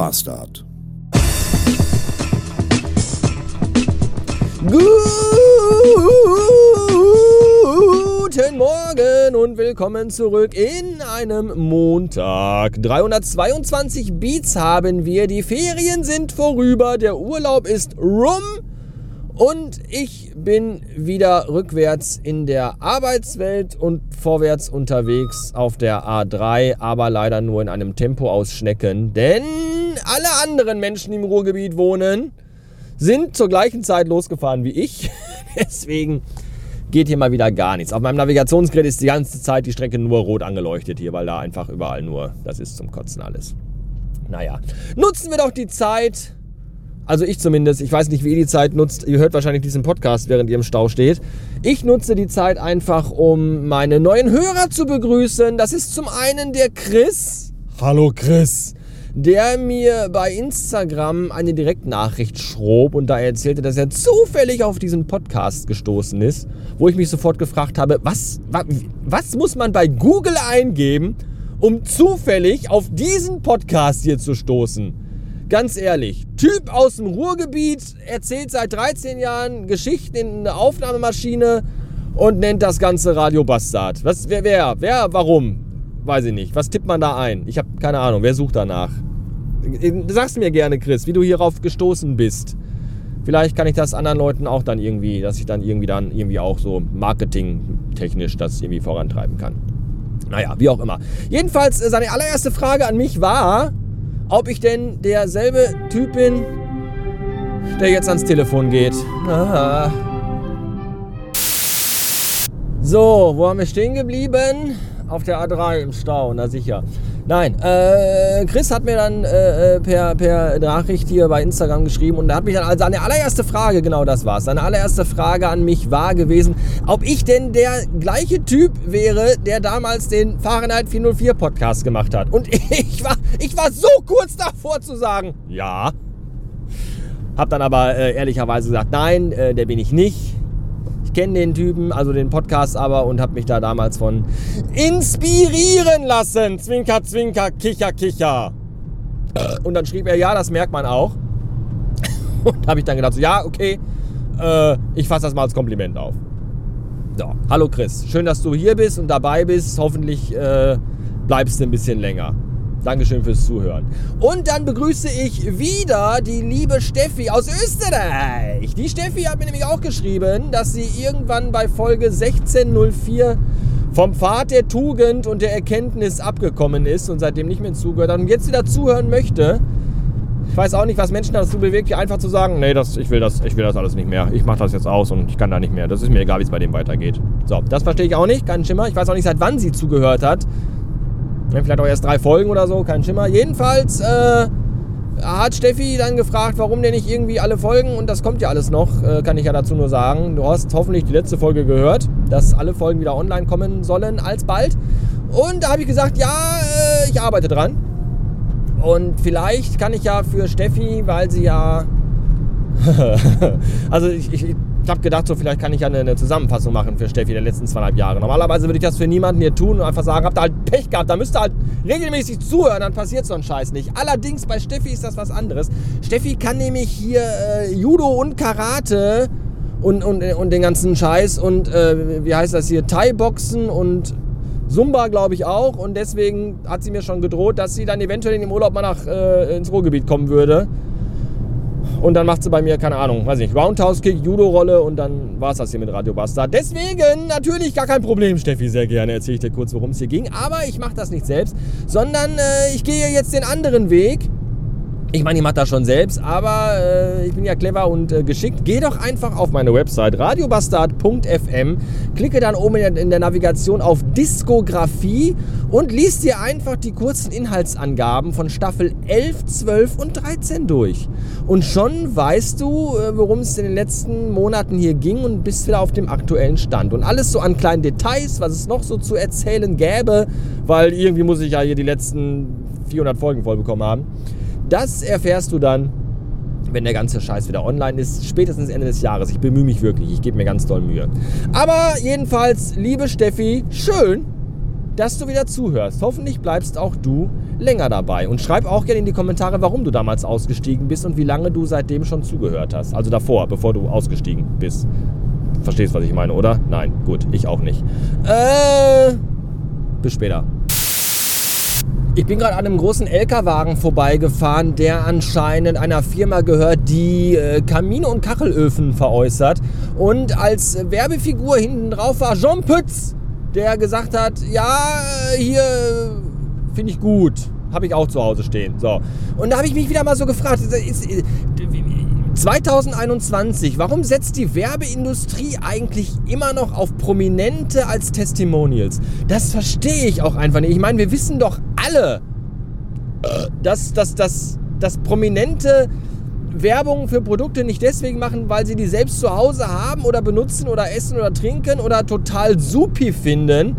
Bastard. Guten Morgen und willkommen zurück in einem Montag. 322 Beats haben wir, die Ferien sind vorüber, der Urlaub ist rum und ich bin wieder rückwärts in der Arbeitswelt und vorwärts unterwegs auf der A3, aber leider nur in einem Tempo aus Schnecken, denn alle anderen Menschen, die im Ruhrgebiet wohnen, sind zur gleichen Zeit losgefahren wie ich. Deswegen geht hier mal wieder gar nichts. Auf meinem Navigationsgerät ist die ganze Zeit die Strecke nur rot angeleuchtet hier, weil da einfach überall nur, das ist zum Kotzen alles. Naja, nutzen wir doch die Zeit. Also ich zumindest, ich weiß nicht, wie ihr die Zeit nutzt. Ihr hört wahrscheinlich diesen Podcast, während ihr im Stau steht. Ich nutze die Zeit einfach, um meine neuen Hörer zu begrüßen. Das ist zum einen der Chris. Hallo Chris der mir bei Instagram eine Direktnachricht schrob und da erzählte, dass er zufällig auf diesen Podcast gestoßen ist, wo ich mich sofort gefragt habe, was, was, was muss man bei Google eingeben, um zufällig auf diesen Podcast hier zu stoßen? Ganz ehrlich, Typ aus dem Ruhrgebiet erzählt seit 13 Jahren Geschichten in einer Aufnahmemaschine und nennt das Ganze Radio Bastard. Was, wer, wer, wer, warum? Weiß ich nicht. Was tippt man da ein? Ich habe keine Ahnung. Wer sucht danach? Sag's mir gerne, Chris, wie du hierauf gestoßen bist. Vielleicht kann ich das anderen Leuten auch dann irgendwie, dass ich dann irgendwie dann irgendwie auch so marketingtechnisch das irgendwie vorantreiben kann. Naja, wie auch immer. Jedenfalls, äh, seine allererste Frage an mich war, ob ich denn derselbe Typ bin, der jetzt ans Telefon geht. Aha. So, wo haben wir stehen geblieben? Auf der A3 im Stau, na sicher. Nein, äh, Chris hat mir dann äh, äh, per, per Nachricht hier bei Instagram geschrieben und hat mich dann, also seine allererste Frage, genau das war seine allererste Frage an mich war gewesen, ob ich denn der gleiche Typ wäre, der damals den Fahrenheit 404 Podcast gemacht hat. Und ich war, ich war so kurz davor zu sagen, ja. Hab dann aber äh, ehrlicherweise gesagt, nein, äh, der bin ich nicht. Ich kenne den Typen, also den Podcast aber und habe mich da damals von inspirieren lassen. Zwinker, zwinker, kicher, kicher. Und dann schrieb er, ja, das merkt man auch. Und habe ich dann gedacht, so, ja, okay, äh, ich fasse das mal als Kompliment auf. So, hallo Chris, schön, dass du hier bist und dabei bist. Hoffentlich äh, bleibst du ein bisschen länger. Dankeschön fürs Zuhören. Und dann begrüße ich wieder die liebe Steffi aus Österreich. Die Steffi hat mir nämlich auch geschrieben, dass sie irgendwann bei Folge 1604 vom Pfad der Tugend und der Erkenntnis abgekommen ist und seitdem nicht mehr zugehört hat und jetzt wieder zuhören möchte. Ich weiß auch nicht, was Menschen dazu bewegt, hier einfach zu sagen, nee, das, ich, will das, ich will das alles nicht mehr. Ich mache das jetzt aus und ich kann da nicht mehr. Das ist mir egal, wie es bei dem weitergeht. So, das verstehe ich auch nicht, keinen Schimmer. Ich weiß auch nicht, seit wann sie zugehört hat. Vielleicht auch erst drei Folgen oder so, kein Schimmer. Jedenfalls äh, hat Steffi dann gefragt, warum denn nicht irgendwie alle Folgen und das kommt ja alles noch, äh, kann ich ja dazu nur sagen. Du hast hoffentlich die letzte Folge gehört, dass alle Folgen wieder online kommen sollen alsbald. Und da habe ich gesagt, ja, äh, ich arbeite dran. Und vielleicht kann ich ja für Steffi, weil sie ja... also ich, ich, ich habe gedacht, so vielleicht kann ich ja eine, eine, Zusammenfassung machen für Steffi der letzten zweieinhalb Jahre. Normalerweise würde ich das für niemanden hier tun und einfach sagen, habt ihr halt Pech gehabt, da müsst ihr halt regelmäßig zuhören, dann passiert so ein Scheiß nicht. Allerdings bei Steffi ist das was anderes. Steffi kann nämlich hier äh, Judo und Karate und, und, und den ganzen Scheiß und äh, wie heißt das hier, Thai-Boxen und Zumba, glaube ich, auch. Und deswegen hat sie mir schon gedroht, dass sie dann eventuell in dem Urlaub mal nach, äh, ins Ruhrgebiet kommen würde und dann macht sie bei mir, keine Ahnung, weiß nicht, Roundhouse-Kick, Judo-Rolle und dann war es das hier mit Radio Basta. Deswegen natürlich gar kein Problem, Steffi, sehr gerne erzähle ich dir kurz, worum es hier ging. Aber ich mache das nicht selbst, sondern äh, ich gehe jetzt den anderen Weg. Ich meine, ich mache das schon selbst, aber äh, ich bin ja clever und äh, geschickt. Geh doch einfach auf meine Website radiobastard.fm, klicke dann oben in der, Navigation auf Diskografie und liest dir einfach die kurzen Inhaltsangaben von Staffel 11, 12 und 13 durch. Und schon weißt du, äh, worum es in den letzten Monaten hier ging und bist wieder auf dem aktuellen Stand. Und alles so an kleinen Details, was es noch so zu erzählen gäbe, weil irgendwie muss ich ja hier die letzten 400 Folgen voll bekommen haben. Das erfährst du dann, wenn der ganze Scheiß wieder online ist, spätestens Ende des Jahres. Ich bemühe mich wirklich, ich gebe mir ganz doll Mühe. Aber jedenfalls, liebe Steffi, schön, dass du wieder zuhörst. Hoffentlich bleibst auch du länger dabei. Und schreib auch gerne in die Kommentare, warum du damals ausgestiegen bist und wie lange du seitdem schon zugehört hast. Also davor, bevor du ausgestiegen bist. Verstehst, was ich meine, oder? Nein, gut, ich auch nicht. Äh, bis später. Ich bin gerade an einem großen LKW-Wagen vorbeigefahren, der anscheinend einer Firma gehört, die äh, Kamine und Kachelöfen veräußert. Und als Werbefigur hinten drauf war Jean Pütz, der gesagt hat, ja, hier finde ich gut. Habe ich auch zu Hause stehen. So. Und da habe ich mich wieder mal so gefragt, ist, 2021, warum setzt die Werbeindustrie eigentlich immer noch auf Prominente als Testimonials? Das verstehe ich auch einfach nicht. Ich meine, wir wissen doch alle, dass, dass, dass, dass Prominente Werbung für Produkte nicht deswegen machen, weil sie die selbst zu Hause haben oder benutzen oder essen oder trinken oder total supi finden,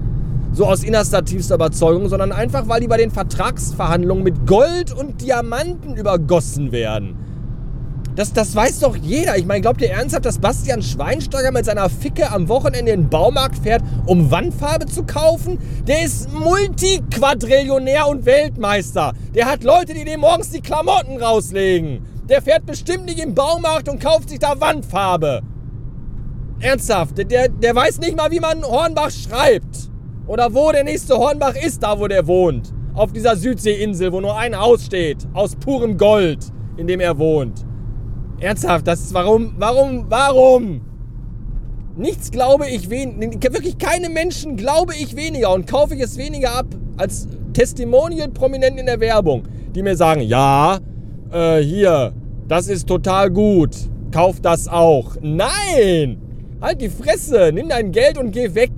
so aus innerster tiefster Überzeugung, sondern einfach, weil die bei den Vertragsverhandlungen mit Gold und Diamanten übergossen werden. Das, das weiß doch jeder. Ich meine, glaubt ihr ernsthaft, dass Bastian Schweinsteiger mit seiner Ficke am Wochenende in den Baumarkt fährt, um Wandfarbe zu kaufen? Der ist Multiquadrillionär und Weltmeister. Der hat Leute, die dem morgens die Klamotten rauslegen. Der fährt bestimmt nicht im Baumarkt und kauft sich da Wandfarbe. Ernsthaft, der, der weiß nicht mal, wie man Hornbach schreibt. Oder wo der nächste Hornbach ist, da wo der wohnt. Auf dieser Südseeinsel, wo nur ein Haus steht. Aus purem Gold, in dem er wohnt. Ernsthaft, das ist warum, warum, warum? Nichts glaube ich weniger, wirklich keine Menschen glaube ich weniger und kaufe ich es weniger ab als Testimonial-Prominenten in der Werbung, die mir sagen, ja, äh, hier, das ist total gut, kauf das auch. Nein! Halt die Fresse, nimm dein Geld und geh weg.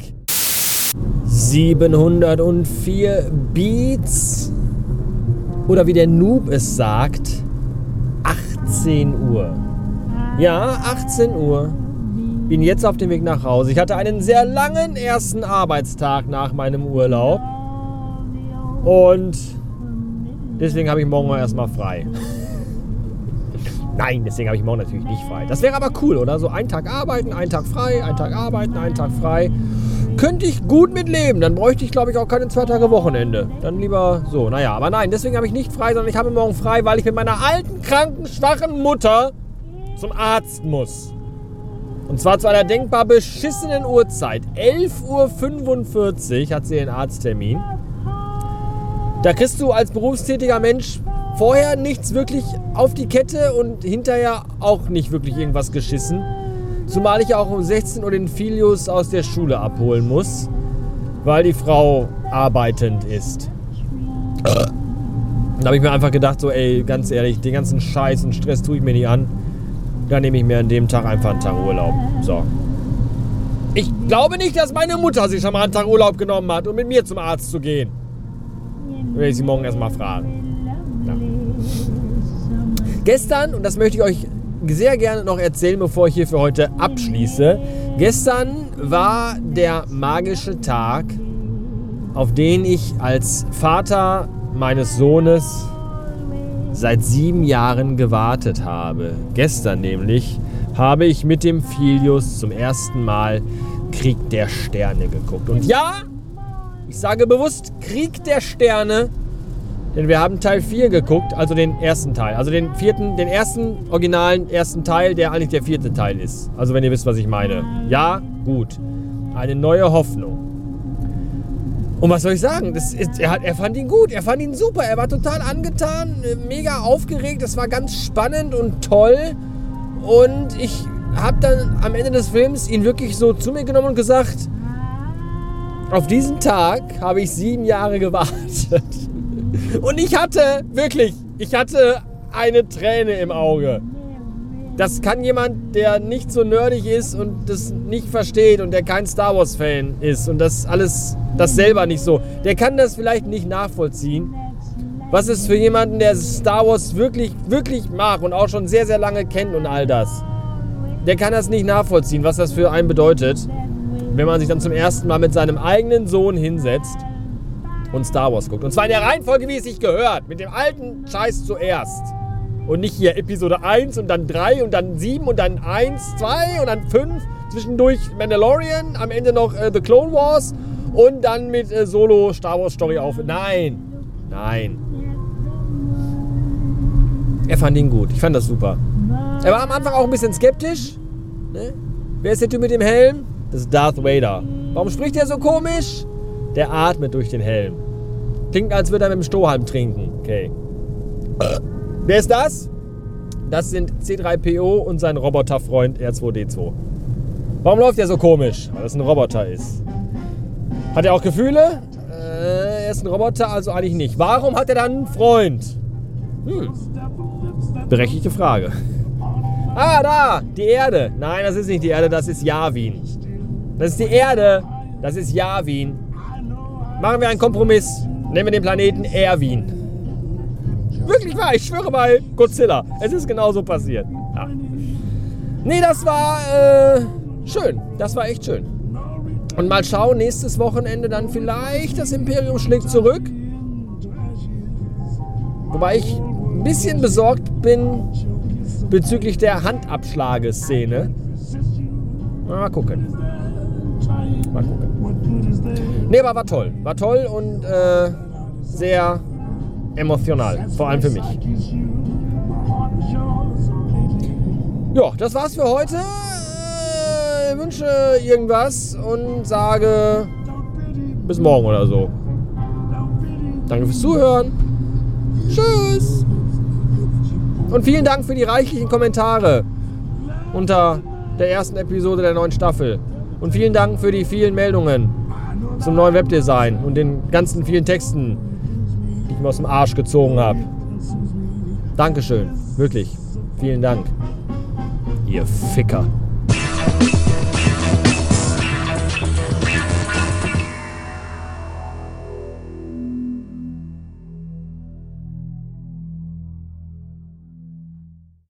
704 Beats oder wie der Noob es sagt, 18 Uhr. Ja, 18 Uhr. Bin jetzt auf dem Weg nach Hause. Ich hatte einen sehr langen ersten Arbeitstag nach meinem Urlaub. Und deswegen habe ich morgen erstmal frei. Nein, deswegen habe ich morgen natürlich nicht frei. Das wäre aber cool, oder? So einen Tag arbeiten, einen Tag frei, einen Tag arbeiten, einen Tag frei könnte ich gut mit leben. Dann bräuchte ich, glaube ich, auch keine zwei Tage Wochenende. Dann lieber so. Naja, aber nein, deswegen habe ich nicht frei, sondern ich habe morgen frei, weil ich mit meiner alten, kranken, schwachen Mutter zum Arzt muss. Und zwar zu einer denkbar beschissenen Uhrzeit. 11.45 Uhr hat sie den Arzttermin. Da kriegst du als berufstätiger Mensch vorher nichts wirklich auf die Kette und hinterher auch nicht wirklich irgendwas geschissen. Zumal ich auch um 16 Uhr den Filius aus der Schule abholen muss, weil die Frau arbeitend ist. Da habe ich mir einfach gedacht, so, ey, ganz ehrlich, den ganzen Scheiß und Stress tue ich mir nicht an. Da nehme ich mir an dem Tag einfach einen Tag Urlaub. So. Ich glaube nicht, dass meine Mutter sich schon mal einen Tag Urlaub genommen hat, um mit mir zum Arzt zu gehen. Werde ich sie morgen erstmal fragen. Ja. Gestern, und das möchte ich euch sehr gerne noch erzählen, bevor ich hier für heute abschließe. Gestern war der magische Tag, auf den ich als Vater meines Sohnes seit sieben Jahren gewartet habe. Gestern nämlich habe ich mit dem Filius zum ersten Mal Krieg der Sterne geguckt. Und ja, ich sage bewusst Krieg der Sterne, denn wir haben Teil 4 geguckt, also den ersten Teil. Also den vierten, den ersten originalen ersten Teil, der eigentlich der vierte Teil ist. Also wenn ihr wisst, was ich meine. Ja, gut. Eine neue Hoffnung. Und was soll ich sagen? Ist, er, hat, er fand ihn gut, er fand ihn super, er war total angetan, mega aufgeregt, das war ganz spannend und toll. Und ich habe dann am Ende des Films ihn wirklich so zu mir genommen und gesagt, auf diesen Tag habe ich sieben Jahre gewartet. Und ich hatte, wirklich, ich hatte eine Träne im Auge. Das kann jemand, der nicht so nerdig ist und das nicht versteht und der kein Star Wars-Fan ist und das alles, das selber nicht so, der kann das vielleicht nicht nachvollziehen. Was ist für jemanden, der Star Wars wirklich, wirklich mag und auch schon sehr, sehr lange kennt und all das, der kann das nicht nachvollziehen, was das für einen bedeutet, wenn man sich dann zum ersten Mal mit seinem eigenen Sohn hinsetzt und Star Wars guckt. Und zwar in der Reihenfolge, wie es sich gehört. Mit dem alten Scheiß zuerst. Und nicht hier Episode 1 und dann 3 und dann 7 und dann 1, 2 und dann 5. Zwischendurch Mandalorian, am Ende noch äh, The Clone Wars und dann mit äh, Solo Star Wars Story auf. Nein, nein. Er fand ihn gut. Ich fand das super. Er war am Anfang auch ein bisschen skeptisch. Ne? Wer ist der Typ mit dem Helm? Das ist Darth Vader. Warum spricht er so komisch? Der atmet durch den Helm. Klingt, als würde er mit dem Strohhalm trinken. Okay. Wer ist das? Das sind C3PO und sein Roboterfreund R2D2. Warum läuft er so komisch? Weil das ein Roboter ist. Hat er auch Gefühle? Äh, er ist ein Roboter, also eigentlich nicht. Warum hat er dann einen Freund? Hm. Berechtigte Frage. Ah, da! Die Erde. Nein, das ist nicht die Erde, das ist Yavin. Das ist die Erde. Das ist Yavin. Machen wir einen Kompromiss. Nehmen wir den Planeten Erwin. Wirklich wahr, ich schwöre bei Godzilla. Es ist genauso passiert. Ja. Nee, das war äh, schön. Das war echt schön. Und mal schauen, nächstes Wochenende dann vielleicht das Imperium schlägt zurück. Wobei ich ein bisschen besorgt bin bezüglich der Handabschlageszene. Mal gucken. Mal gucken. Nee, aber war toll. War toll und äh, sehr emotional. Vor allem für mich. Ja, das war's für heute. Ich wünsche irgendwas und sage bis morgen oder so. Danke fürs Zuhören. Tschüss. Und vielen Dank für die reichlichen Kommentare unter der ersten Episode der neuen Staffel. Und vielen Dank für die vielen Meldungen zum neuen Webdesign und den ganzen vielen Texten, die ich mir aus dem Arsch gezogen habe. Dankeschön. Wirklich. Vielen Dank. Ihr Ficker.